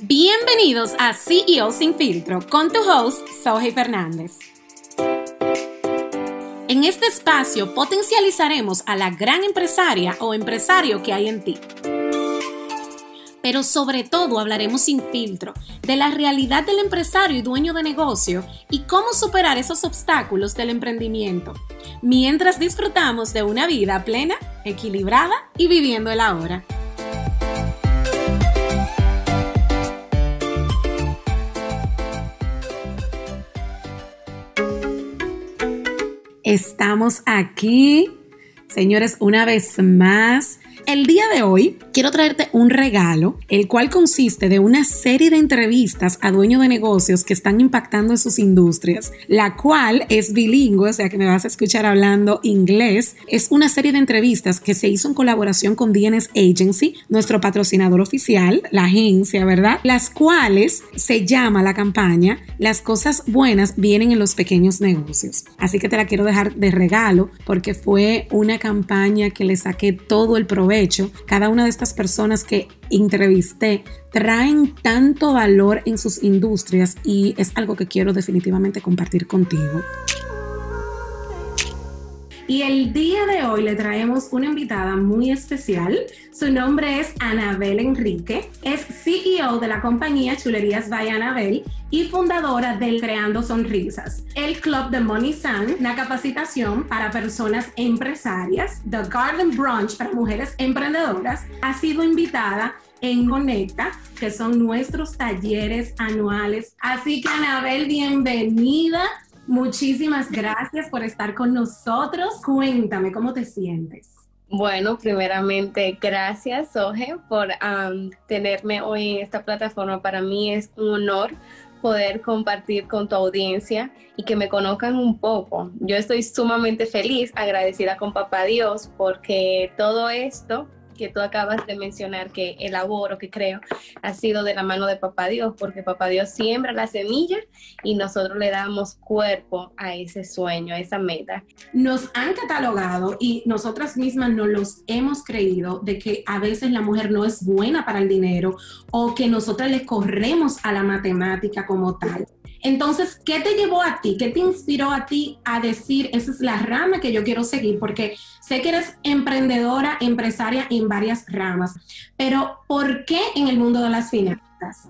Bienvenidos a CEO Sin Filtro con tu host, Soji Fernández. En este espacio potencializaremos a la gran empresaria o empresario que hay en ti. Pero sobre todo hablaremos sin filtro de la realidad del empresario y dueño de negocio y cómo superar esos obstáculos del emprendimiento, mientras disfrutamos de una vida plena, equilibrada y viviendo el ahora. Estamos aquí, señores, una vez más el día de hoy quiero traerte un regalo, el cual consiste de una serie de entrevistas a dueños de negocios que están impactando en sus industrias, la cual es bilingüe, o sea que me vas a escuchar hablando inglés. Es una serie de entrevistas que se hizo en colaboración con DNS Agency, nuestro patrocinador oficial, la agencia, ¿verdad? Las cuales se llama la campaña Las cosas buenas vienen en los pequeños negocios. Así que te la quiero dejar de regalo porque fue una campaña que le saqué todo el provecho cada una de estas personas que entrevisté traen tanto valor en sus industrias y es algo que quiero definitivamente compartir contigo. Y el día de hoy le traemos una invitada muy especial. Su nombre es Anabel Enrique. Es CEO de la compañía Chulerías by Anabel y fundadora del Creando Sonrisas, el club de Money Sun, una capacitación para personas empresarias, The Garden Brunch para mujeres emprendedoras, ha sido invitada en Conecta, que son nuestros talleres anuales. Así que Anabel, bienvenida. Muchísimas gracias por estar con nosotros. Cuéntame, ¿cómo te sientes? Bueno, primeramente, gracias, Soje, por tenerme hoy en esta plataforma. Para mí es un honor poder compartir con tu audiencia y que me conozcan un poco. Yo estoy sumamente feliz, agradecida con Papá Dios, porque todo esto que tú acabas de mencionar que elaboro, que creo, ha sido de la mano de Papá Dios, porque Papá Dios siembra la semilla y nosotros le damos cuerpo a ese sueño, a esa meta. Nos han catalogado y nosotras mismas nos los hemos creído de que a veces la mujer no es buena para el dinero o que nosotras le corremos a la matemática como tal. Entonces, ¿qué te llevó a ti? ¿Qué te inspiró a ti a decir, esa es la rama que yo quiero seguir? Porque sé que eres emprendedora, empresaria en varias ramas, pero ¿por qué en el mundo de las finanzas?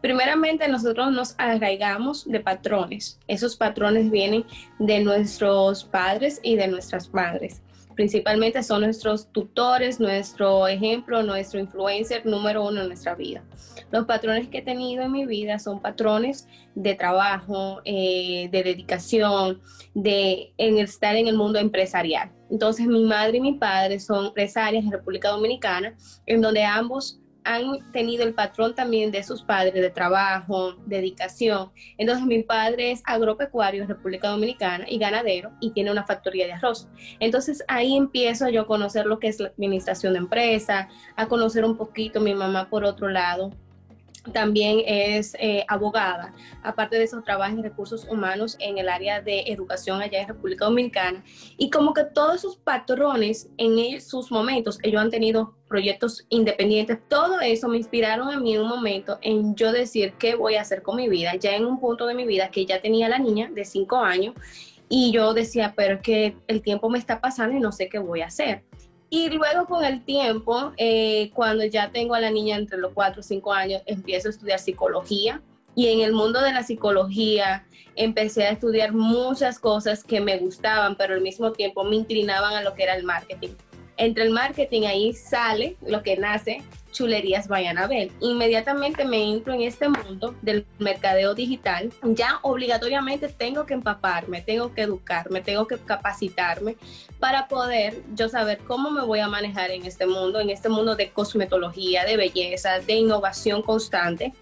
Primeramente, nosotros nos arraigamos de patrones. Esos patrones vienen de nuestros padres y de nuestras madres principalmente son nuestros tutores, nuestro ejemplo, nuestro influencer número uno en nuestra vida. Los patrones que he tenido en mi vida son patrones de trabajo, eh, de dedicación, de estar en el mundo empresarial. Entonces mi madre y mi padre son empresarias en República Dominicana, en donde ambos han tenido el patrón también de sus padres de trabajo, dedicación. Entonces mi padre es agropecuario en República Dominicana y ganadero y tiene una factoría de arroz. Entonces ahí empiezo yo a conocer lo que es la administración de empresa, a conocer un poquito mi mamá por otro lado, también es eh, abogada. Aparte de eso, trabaja en recursos humanos en el área de educación allá en República Dominicana. Y como que todos esos patrones en sus momentos, ellos han tenido proyectos independientes. Todo eso me inspiraron a mí en un momento en yo decir qué voy a hacer con mi vida. Ya en un punto de mi vida que ya tenía la niña de cinco años y yo decía, pero es que el tiempo me está pasando y no sé qué voy a hacer. Y luego con el tiempo, eh, cuando ya tengo a la niña entre los 4 o 5 años, empiezo a estudiar psicología. Y en el mundo de la psicología empecé a estudiar muchas cosas que me gustaban, pero al mismo tiempo me inclinaban a lo que era el marketing. Entre el marketing ahí sale lo que nace Chulerías Bayanabel. Inmediatamente me entro en este mundo del mercadeo digital. Ya obligatoriamente tengo que empaparme, tengo que educarme, tengo que capacitarme para poder yo saber cómo me voy a manejar en este mundo, en este mundo de cosmetología, de belleza, de innovación constante.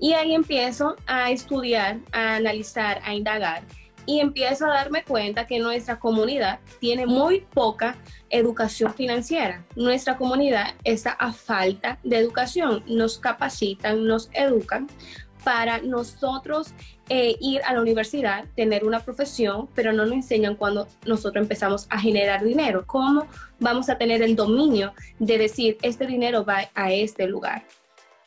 Y ahí empiezo a estudiar, a analizar, a indagar y empiezo a darme cuenta que nuestra comunidad tiene muy poca educación financiera. Nuestra comunidad está a falta de educación. Nos capacitan, nos educan para nosotros eh, ir a la universidad, tener una profesión, pero no nos enseñan cuando nosotros empezamos a generar dinero. ¿Cómo vamos a tener el dominio de decir, este dinero va a este lugar?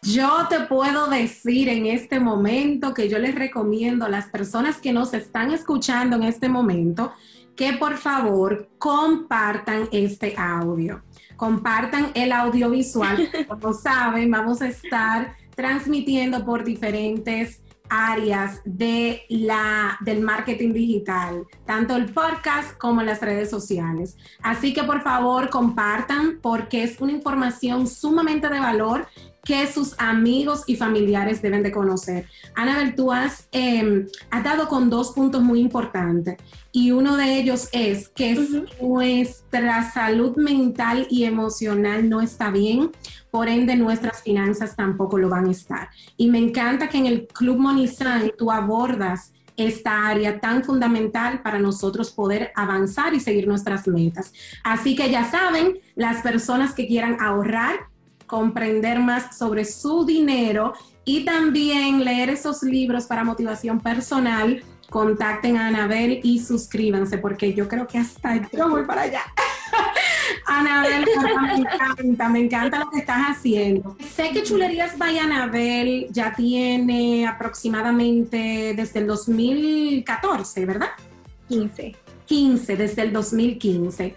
Yo te puedo decir en este momento que yo les recomiendo a las personas que nos están escuchando en este momento que por favor compartan este audio. Compartan el audiovisual. Como saben, vamos a estar transmitiendo por diferentes áreas de la, del marketing digital, tanto el podcast como las redes sociales. Así que por favor compartan porque es una información sumamente de valor que sus amigos y familiares deben de conocer. Anabel, tú has, eh, dado con dos puntos muy importantes y uno de ellos es que nuestra salud mental y emocional no está bien, por ende nuestras finanzas tampoco lo van a estar. Y me encanta que en el Club Monizan tú abordas esta área tan fundamental para nosotros poder avanzar y seguir nuestras metas. Así que ya saben, las personas que quieran ahorrar, comprender más sobre su dinero y también leer esos libros para motivación personal, contacten a Anabel y suscríbanse porque yo creo que hasta yo voy para allá. Anabel, me encanta, me encanta lo que estás haciendo. Sé que Chulerías by Anabel ya tiene aproximadamente desde el 2014, ¿verdad? 15. 15, desde el 2015.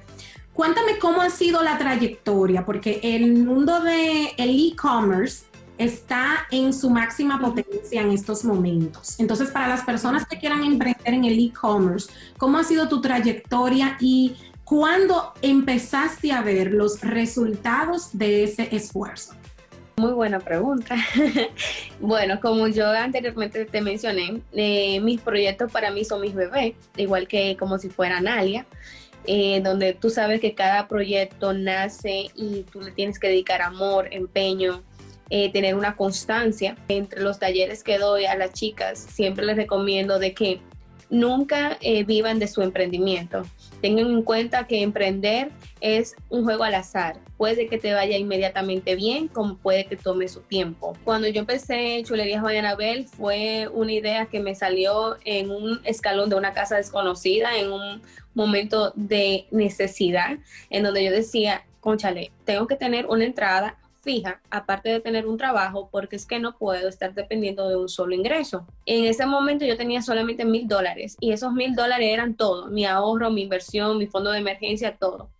Cuéntame cómo ha sido la trayectoria, porque el mundo del e-commerce está en su máxima potencia en estos momentos. Entonces, para las personas que quieran emprender en el e-commerce, ¿cómo ha sido tu trayectoria y cuándo empezaste a ver los resultados de ese esfuerzo? Muy buena pregunta. bueno, como yo anteriormente te mencioné, eh, mis proyectos para mí son mis bebés, igual que como si fueran Alia. Eh, donde tú sabes que cada proyecto nace y tú le tienes que dedicar amor, empeño, eh, tener una constancia. Entre los talleres que doy a las chicas, siempre les recomiendo de que nunca eh, vivan de su emprendimiento. Tengan en cuenta que emprender es un juego al azar. Puede que te vaya inmediatamente bien, como puede que tome su tiempo. Cuando yo empecé Chulerías Guayanabel fue una idea que me salió en un escalón de una casa desconocida, en un momento de necesidad, en donde yo decía, conchale, tengo que tener una entrada fija, aparte de tener un trabajo, porque es que no puedo estar dependiendo de un solo ingreso. En ese momento yo tenía solamente mil dólares y esos mil dólares eran todo, mi ahorro, mi inversión, mi fondo de emergencia, todo.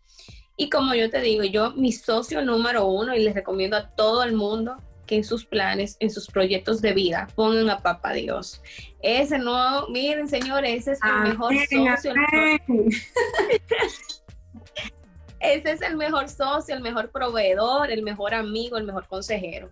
Y como yo te digo, yo mi socio número uno y les recomiendo a todo el mundo que en sus planes, en sus proyectos de vida, pongan a Papá Dios. Ese no, miren señores, ese es el mejor socio. ese es el mejor socio, el mejor proveedor, el mejor amigo, el mejor consejero.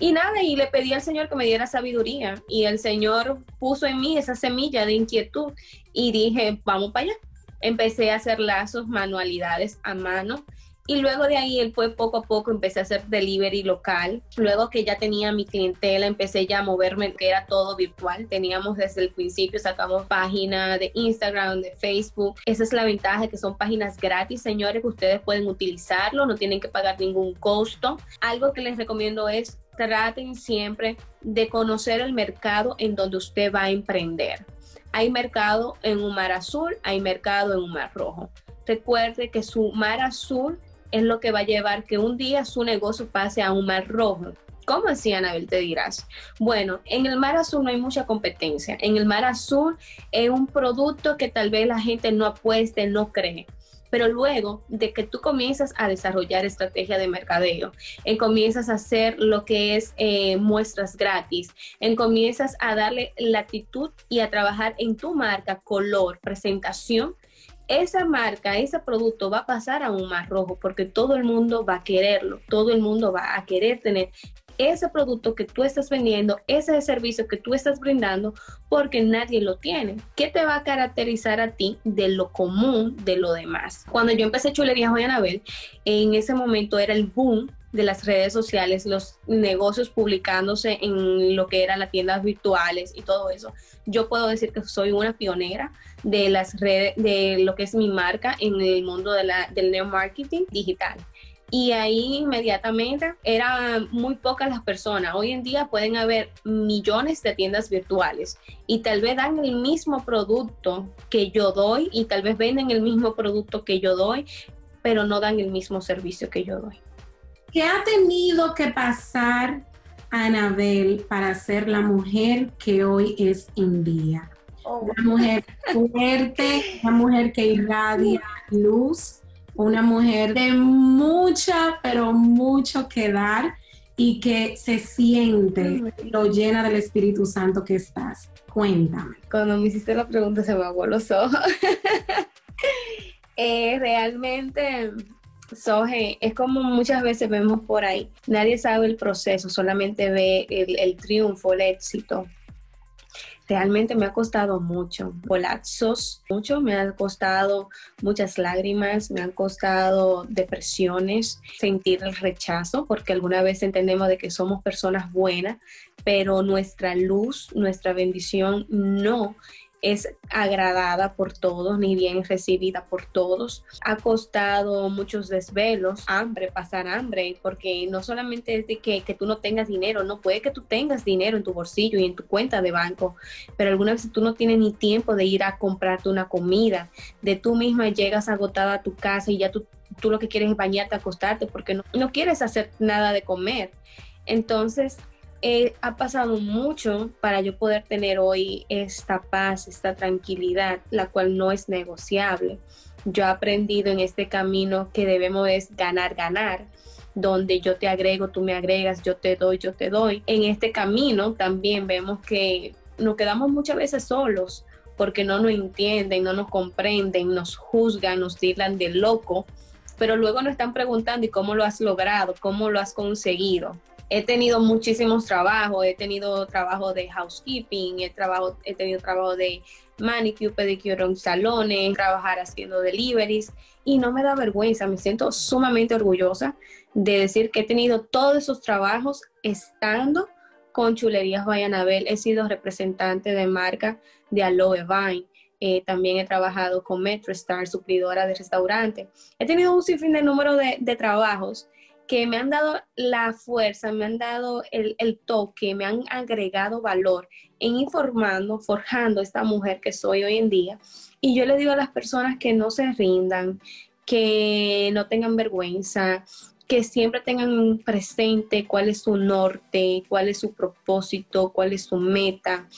Y nada, y le pedí al Señor que me diera sabiduría y el Señor puso en mí esa semilla de inquietud y dije, vamos para allá. Empecé a hacer lazos, manualidades a mano y luego de ahí él fue poco a poco, empecé a hacer delivery local. Luego que ya tenía mi clientela, empecé ya a moverme, que era todo virtual. Teníamos desde el principio, sacamos página de Instagram, de Facebook. Esa es la ventaja, que son páginas gratis, señores, que ustedes pueden utilizarlo, no tienen que pagar ningún costo. Algo que les recomiendo es traten siempre de conocer el mercado en donde usted va a emprender. Hay mercado en un mar azul, hay mercado en un mar rojo. Recuerde que su mar azul es lo que va a llevar que un día su negocio pase a un mar rojo. ¿Cómo así, Anabel? Te dirás. Bueno, en el mar azul no hay mucha competencia. En el mar azul es un producto que tal vez la gente no apueste, no cree. Pero luego de que tú comienzas a desarrollar estrategia de mercadeo, en comienzas a hacer lo que es eh, muestras gratis, en comienzas a darle latitud y a trabajar en tu marca, color, presentación, esa marca, ese producto va a pasar a un mar rojo porque todo el mundo va a quererlo, todo el mundo va a querer tener ese producto que tú estás vendiendo, ese servicio que tú estás brindando, porque nadie lo tiene. ¿Qué te va a caracterizar a ti de lo común de lo demás? Cuando yo empecé Chulería Joy Anabel, en ese momento era el boom de las redes sociales, los negocios publicándose en lo que eran las tiendas virtuales y todo eso. Yo puedo decir que soy una pionera de las redes, de lo que es mi marca en el mundo del neomarketing digital. Y ahí inmediatamente eran muy pocas las personas. Hoy en día pueden haber millones de tiendas virtuales y tal vez dan el mismo producto que yo doy y tal vez venden el mismo producto que yo doy, pero no dan el mismo servicio que yo doy. ¿Qué ha tenido que pasar Anabel para ser la mujer que hoy es en día? Oh. Una mujer fuerte, una mujer que irradia luz, una mujer de mucha, pero mucho que dar y que se siente lo llena del Espíritu Santo que estás. Cuéntame. Cuando me hiciste la pregunta se me aguó los ojos. Eh, realmente, Soje, es como muchas veces vemos por ahí. Nadie sabe el proceso, solamente ve el, el triunfo, el éxito realmente me ha costado mucho, colapsos, mucho, me han costado muchas lágrimas, me han costado depresiones, sentir el rechazo, porque alguna vez entendemos de que somos personas buenas, pero nuestra luz, nuestra bendición no es agradada por todos ni bien recibida por todos. Ha costado muchos desvelos, hambre, pasar hambre, porque no solamente es de que, que tú no tengas dinero, no puede que tú tengas dinero en tu bolsillo y en tu cuenta de banco, pero algunas veces tú no tienes ni tiempo de ir a comprarte una comida, de tú misma llegas agotada a tu casa y ya tú, tú lo que quieres es bañarte, acostarte, porque no, no quieres hacer nada de comer. Entonces, ha pasado mucho para yo poder tener hoy esta paz, esta tranquilidad, la cual no es negociable. Yo he aprendido en este camino que debemos es ganar, ganar donde yo te agrego, tú me agregas, yo te doy, yo te doy. En este camino también vemos que nos quedamos muchas veces solos porque no nos entienden, no nos comprenden, nos juzgan, nos dirán de loco, pero luego nos están preguntando, ¿y cómo lo has logrado? ¿Cómo lo has conseguido? He tenido muchísimos trabajos, he tenido trabajo de housekeeping, he, trabajo, he tenido trabajo de manicure, pedicure en salones, trabajar haciendo deliveries y no me da vergüenza, me siento sumamente orgullosa de decir que he tenido todos esos trabajos estando con Chulerías Guayanabel, he sido representante de marca de Aloe Vine. Eh, también he trabajado con Metro Star, suplidora de restaurante. He tenido un sinfín de número de, de trabajos que me han dado la fuerza, me han dado el, toque, me han agregado valor en informando, forjando esta mujer que soy hoy en día. Y yo le digo a las personas que no se rindan, que no tengan vergüenza, que siempre tengan presente cuál es su norte, cuál es su propósito, cuál es su meta,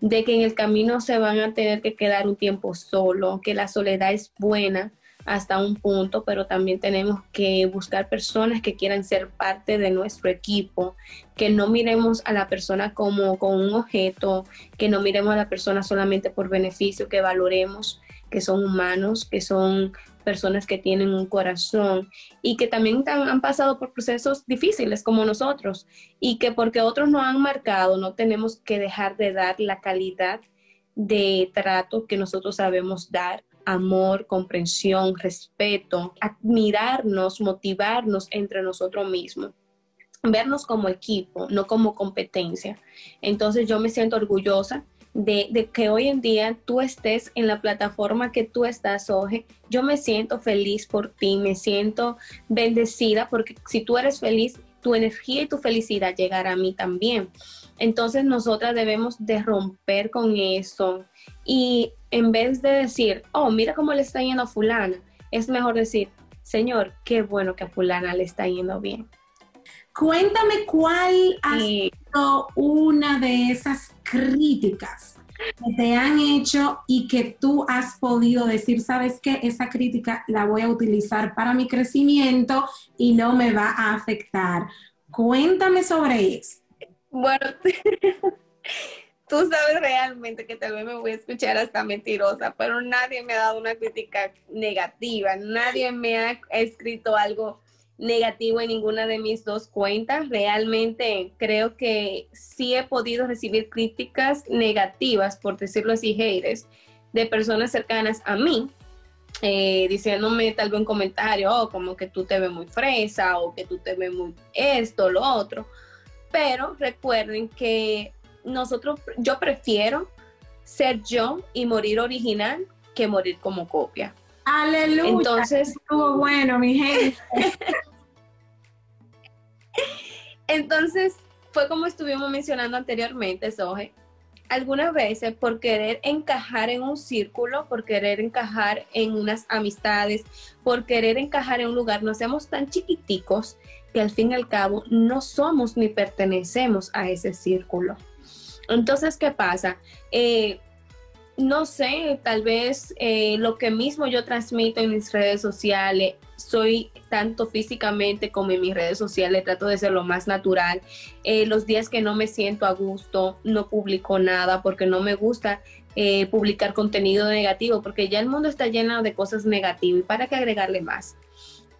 de que en el camino se van a tener que quedar un tiempo solo, que la soledad es buena, hasta un punto, pero también tenemos que buscar personas que quieran ser parte de nuestro equipo, que no miremos a la persona como, como un objeto, que no miremos a la persona solamente por beneficio, que valoremos que son humanos, que son personas que tienen un corazón y que también han pasado por procesos difíciles como nosotros y que porque otros no han marcado no tenemos que dejar de dar la calidad de trato que nosotros sabemos dar amor, comprensión, respeto, admirarnos, motivarnos entre nosotros mismos vernos como equipo, no como competencia. Entonces yo me siento orgullosa de, que hoy en día tú estés en la plataforma que tú estás, Oje. Yo me siento feliz por ti, me siento bendecida porque si tú eres feliz, tu energía y tu felicidad llegará a mí también. Entonces nosotras debemos de romper con eso y en vez de decir, oh, mira cómo le está yendo a fulana, es mejor decir, Señor, qué bueno que a fulana le está yendo bien. Cuéntame cuál ha sido una de esas críticas que te han hecho y que tú has podido decir, sabes qué, esa crítica la voy a utilizar para mi crecimiento y no me va a afectar. Cuéntame sobre eso. Bueno, tú sabes realmente que tal vez me voy a escuchar hasta mentirosa, pero nadie me ha dado una crítica negativa, nadie me ha escrito algo negativo en ninguna de mis dos cuentas. Realmente creo que sí he podido recibir críticas negativas, por decirlo así, haters, de personas cercanas a mí, eh, diciéndome tal vez un comentario, oh, como que tú te ves muy fresa o que tú te ves muy esto, lo otro. Pero recuerden que nosotros, yo prefiero ser yo y morir original que morir como copia. Aleluya. Entonces, estuvo bueno, mi gente. Entonces, fue como estuvimos mencionando anteriormente, Soje. Algunas veces por querer encajar en un círculo, por querer encajar en unas amistades, por querer encajar en un lugar, nos hacemos tan chiquiticos que al fin y al cabo no somos ni pertenecemos a ese círculo. Entonces, ¿qué pasa? Eh, no sé, tal vez eh, lo que mismo yo transmito en mis redes sociales, soy tanto físicamente como en mis redes sociales, trato de ser lo más natural. Eh, los días que no me siento a gusto, no publico nada porque no me gusta publicar contenido negativo, porque ya el mundo está lleno de cosas negativas y para qué agregarle más.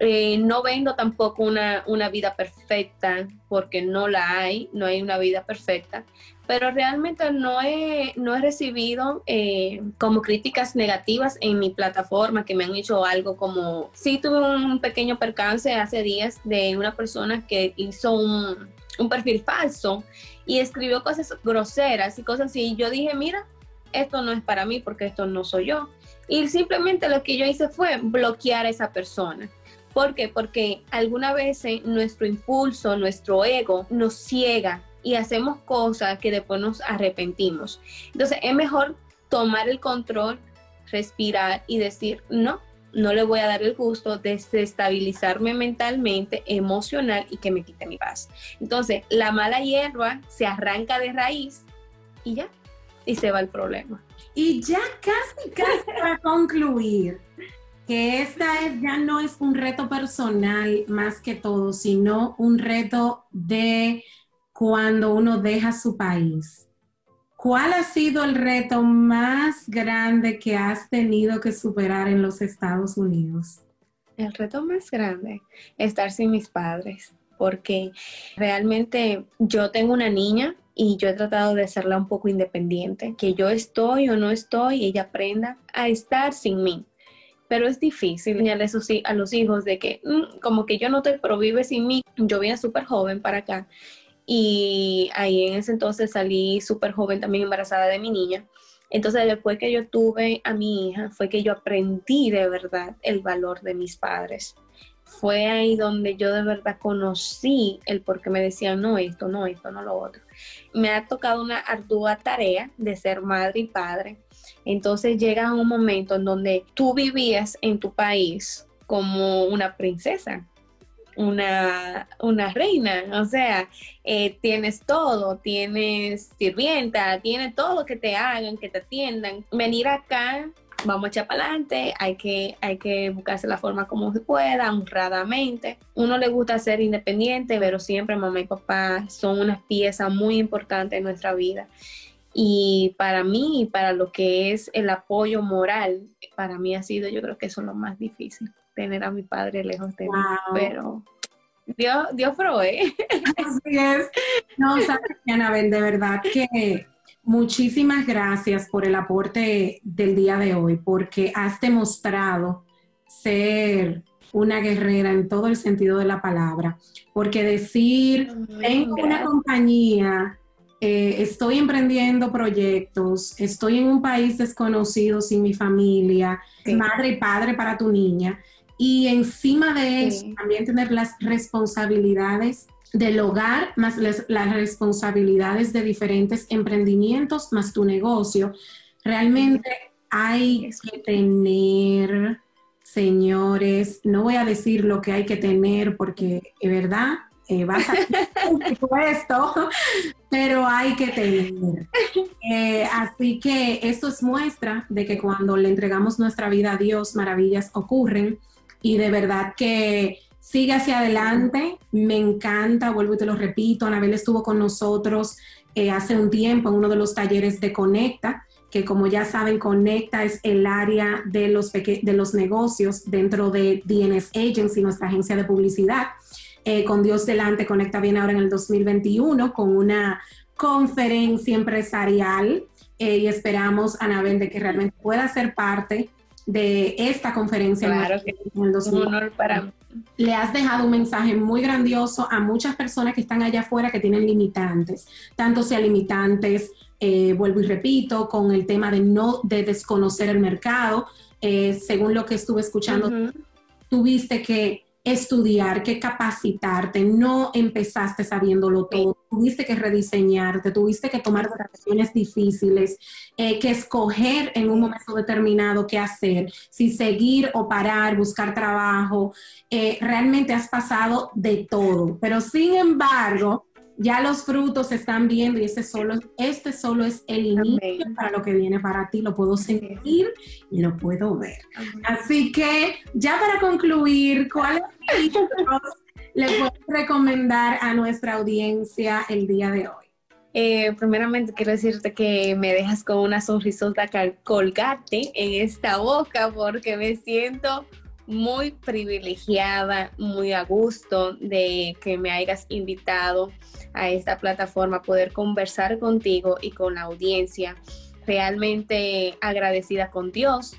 Eh, no vendo tampoco una, vida perfecta porque no la hay, no hay una vida perfecta, pero realmente no he, no he recibido eh, como críticas negativas en mi plataforma que me han hecho algo como, sí tuve un pequeño percance hace días de una persona que hizo un, un perfil falso y escribió cosas groseras y cosas así. Y yo dije, mira, esto no es para mí porque esto no soy yo. Y simplemente lo que yo hice fue bloquear a esa persona. ¿Por qué? Porque alguna vez nuestro impulso, nuestro ego nos ciega y hacemos cosas que después nos arrepentimos. Entonces es mejor tomar el control, respirar y decir, no, no le voy a dar el gusto de desestabilizarme mentalmente, emocional y que me quite mi paz. Entonces, la mala hierba se arranca de raíz y ya, y se va el problema. Y ya casi, casi para concluir, que esta es, ya no es un reto personal más que todo, sino un reto de cuando uno deja su país. ¿Cuál ha sido el reto más grande que has tenido que superar en los Estados Unidos? El reto más grande, estar sin mis padres, porque realmente yo tengo una niña y yo he tratado de hacerla un poco independiente, que yo estoy o no estoy, ella aprenda a estar sin mí pero es difícil enseñarle a los hijos de que mm, como que yo no te prohíbe sin mí. Yo vine súper joven para acá y ahí en ese entonces salí súper joven también embarazada de mi niña. Entonces después que yo tuve a mi hija fue que yo aprendí de verdad el valor de mis padres. Fue ahí donde yo de verdad conocí el por qué me decían no esto, no esto, no lo otro. Me ha tocado una ardua tarea de ser madre y padre entonces llega un momento en donde tú vivías en tu país como una princesa, una, reina, o sea, eh, tienes todo, tienes sirvienta, tienes todo que te hagan, que te atiendan. Venir acá, vamos a echar para adelante, hay que, hay que buscarse la forma como se pueda, honradamente. Uno le gusta ser independiente, pero siempre mamá y papá son una pieza muy importante en nuestra vida. Y para mí, para lo que es el apoyo moral, para mí ha sido, yo creo que eso es lo más difícil, tener a mi padre lejos de mí. Pero Dios, Dios provee. Así es. No, Anabel, de verdad que muchísimas gracias por el aporte del día de hoy, porque has demostrado ser una guerrera en todo el sentido de la palabra, porque decir, tengo una compañía eh, estoy emprendiendo proyectos, estoy en un país desconocido sin mi familia, madre y padre para tu niña. Y encima de eso, también tener las responsabilidades del hogar, más las, responsabilidades de diferentes emprendimientos, más tu negocio. Realmente hay que tener, señores, no voy a decir lo que hay que tener porque, es verdad, eh, vas a esto, pero hay que tener. Eh, así que esto es muestra de que cuando le entregamos nuestra vida a Dios, maravillas ocurren y de verdad que sigue hacia adelante. Me encanta, vuelvo y te lo repito, Anabel estuvo con nosotros eh, hace un tiempo en uno de los talleres de Conecta que como ya saben, Conecta es el área de los, de los negocios dentro de DNS Agency, nuestra agencia de publicidad. Eh, con Dios delante, Conecta bien ahora en el 2021 con una conferencia empresarial eh, y esperamos, Anabel, de que realmente pueda ser parte de esta conferencia claro en el 2021. para Le has dejado un mensaje muy grandioso a muchas personas que están allá afuera que tienen limitantes, tanto sea limitantes, eh, vuelvo y repito, con el tema de no de desconocer el mercado, según lo que estuve escuchando, tuviste que estudiar, que capacitarte, no empezaste sabiéndolo todo, tuviste que rediseñarte, tuviste que tomar decisiones difíciles, eh, que escoger en un momento determinado qué hacer, si seguir o parar, buscar trabajo, eh, realmente has pasado de todo, pero sin embargo, ya los frutos se están viendo y este solo, este solo es el inicio para lo que viene para ti. Lo puedo sentir y lo puedo ver. Así que ya para concluir, ¿cuáles libros le puedo recomendar a nuestra audiencia el día de hoy? Eh, primeramente quiero decirte que me dejas con una sonrisota colgate en esta boca porque me siento muy privilegiada, muy a gusto de que me hayas invitado a esta plataforma, poder conversar contigo y con la audiencia. Realmente agradecida con Dios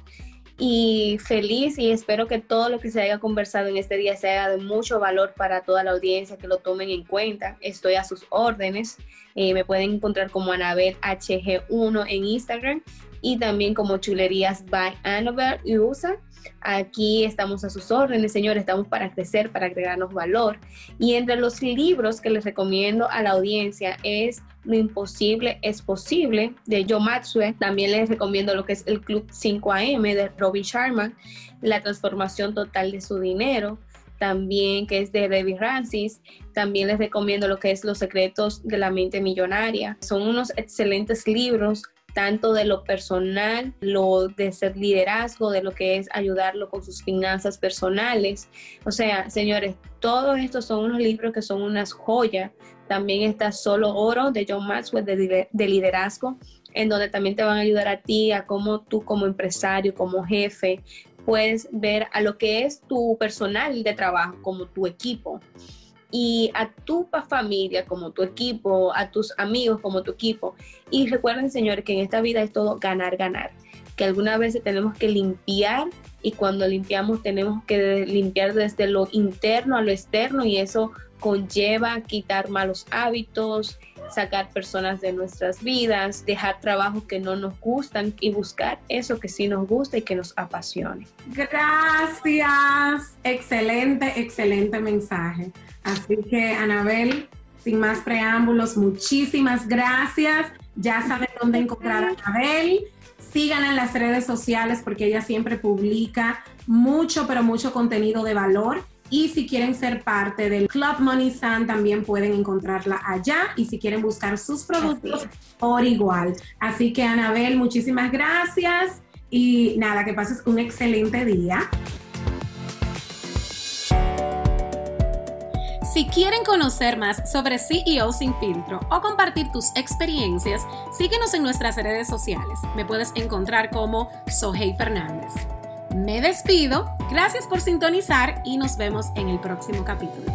y feliz y espero que todo lo que se haya conversado en este día sea de mucho valor para toda la audiencia, que lo tomen en cuenta. Estoy a sus órdenes. Eh, me pueden encontrar como Anabel HG1 en Instagram y también como Chulerías by Annabelle USA. Aquí estamos a sus órdenes, Señor, estamos para crecer, para agregarnos valor. Y entre los libros que les recomiendo a la audiencia es Lo imposible es posible de Joe Maxwell. También les recomiendo lo que es el Club 5am de Robin Sharma, La transformación total de su dinero también que es de David Francis. También les recomiendo lo que es Los secretos de la mente millonaria. Son unos excelentes libros tanto de lo personal, lo de ser liderazgo, de lo que es ayudarlo con sus finanzas personales. O sea, señores, todos estos son unos libros que son unas joyas. También está Solo Oro de John Maxwell de, de liderazgo, en donde también te van a ayudar a ti, a cómo tú como empresario, como jefe, puedes ver a lo que es tu personal de trabajo, como tu equipo y a tu familia como tu equipo, a tus amigos como tu equipo. Y recuerden, señores, que en esta vida es todo ganar, ganar. Que algunas veces tenemos que limpiar y cuando limpiamos tenemos que limpiar desde lo interno a lo externo y eso conlleva quitar malos hábitos, sacar personas de nuestras vidas, dejar trabajos que no nos gustan y buscar eso que sí nos gusta y que nos apasione. Gracias. Excelente, excelente mensaje. Así que, Anabel, sin más preámbulos, muchísimas gracias. Ya saben dónde encontrar a Anabel. Síganla en las redes sociales porque ella siempre publica mucho, pero mucho contenido de valor. Y si quieren ser parte del Club Money Sun, también pueden encontrarla allá. Y si quieren buscar sus productos, por igual. Así que, Anabel, muchísimas gracias. Y nada, que pases un excelente día. Si quieren conocer más sobre CEO Sin Filtro o compartir tus experiencias, síguenos en nuestras redes sociales. Me puedes encontrar como Sohey Fernández. Me despido, gracias por sintonizar y nos vemos en el próximo capítulo.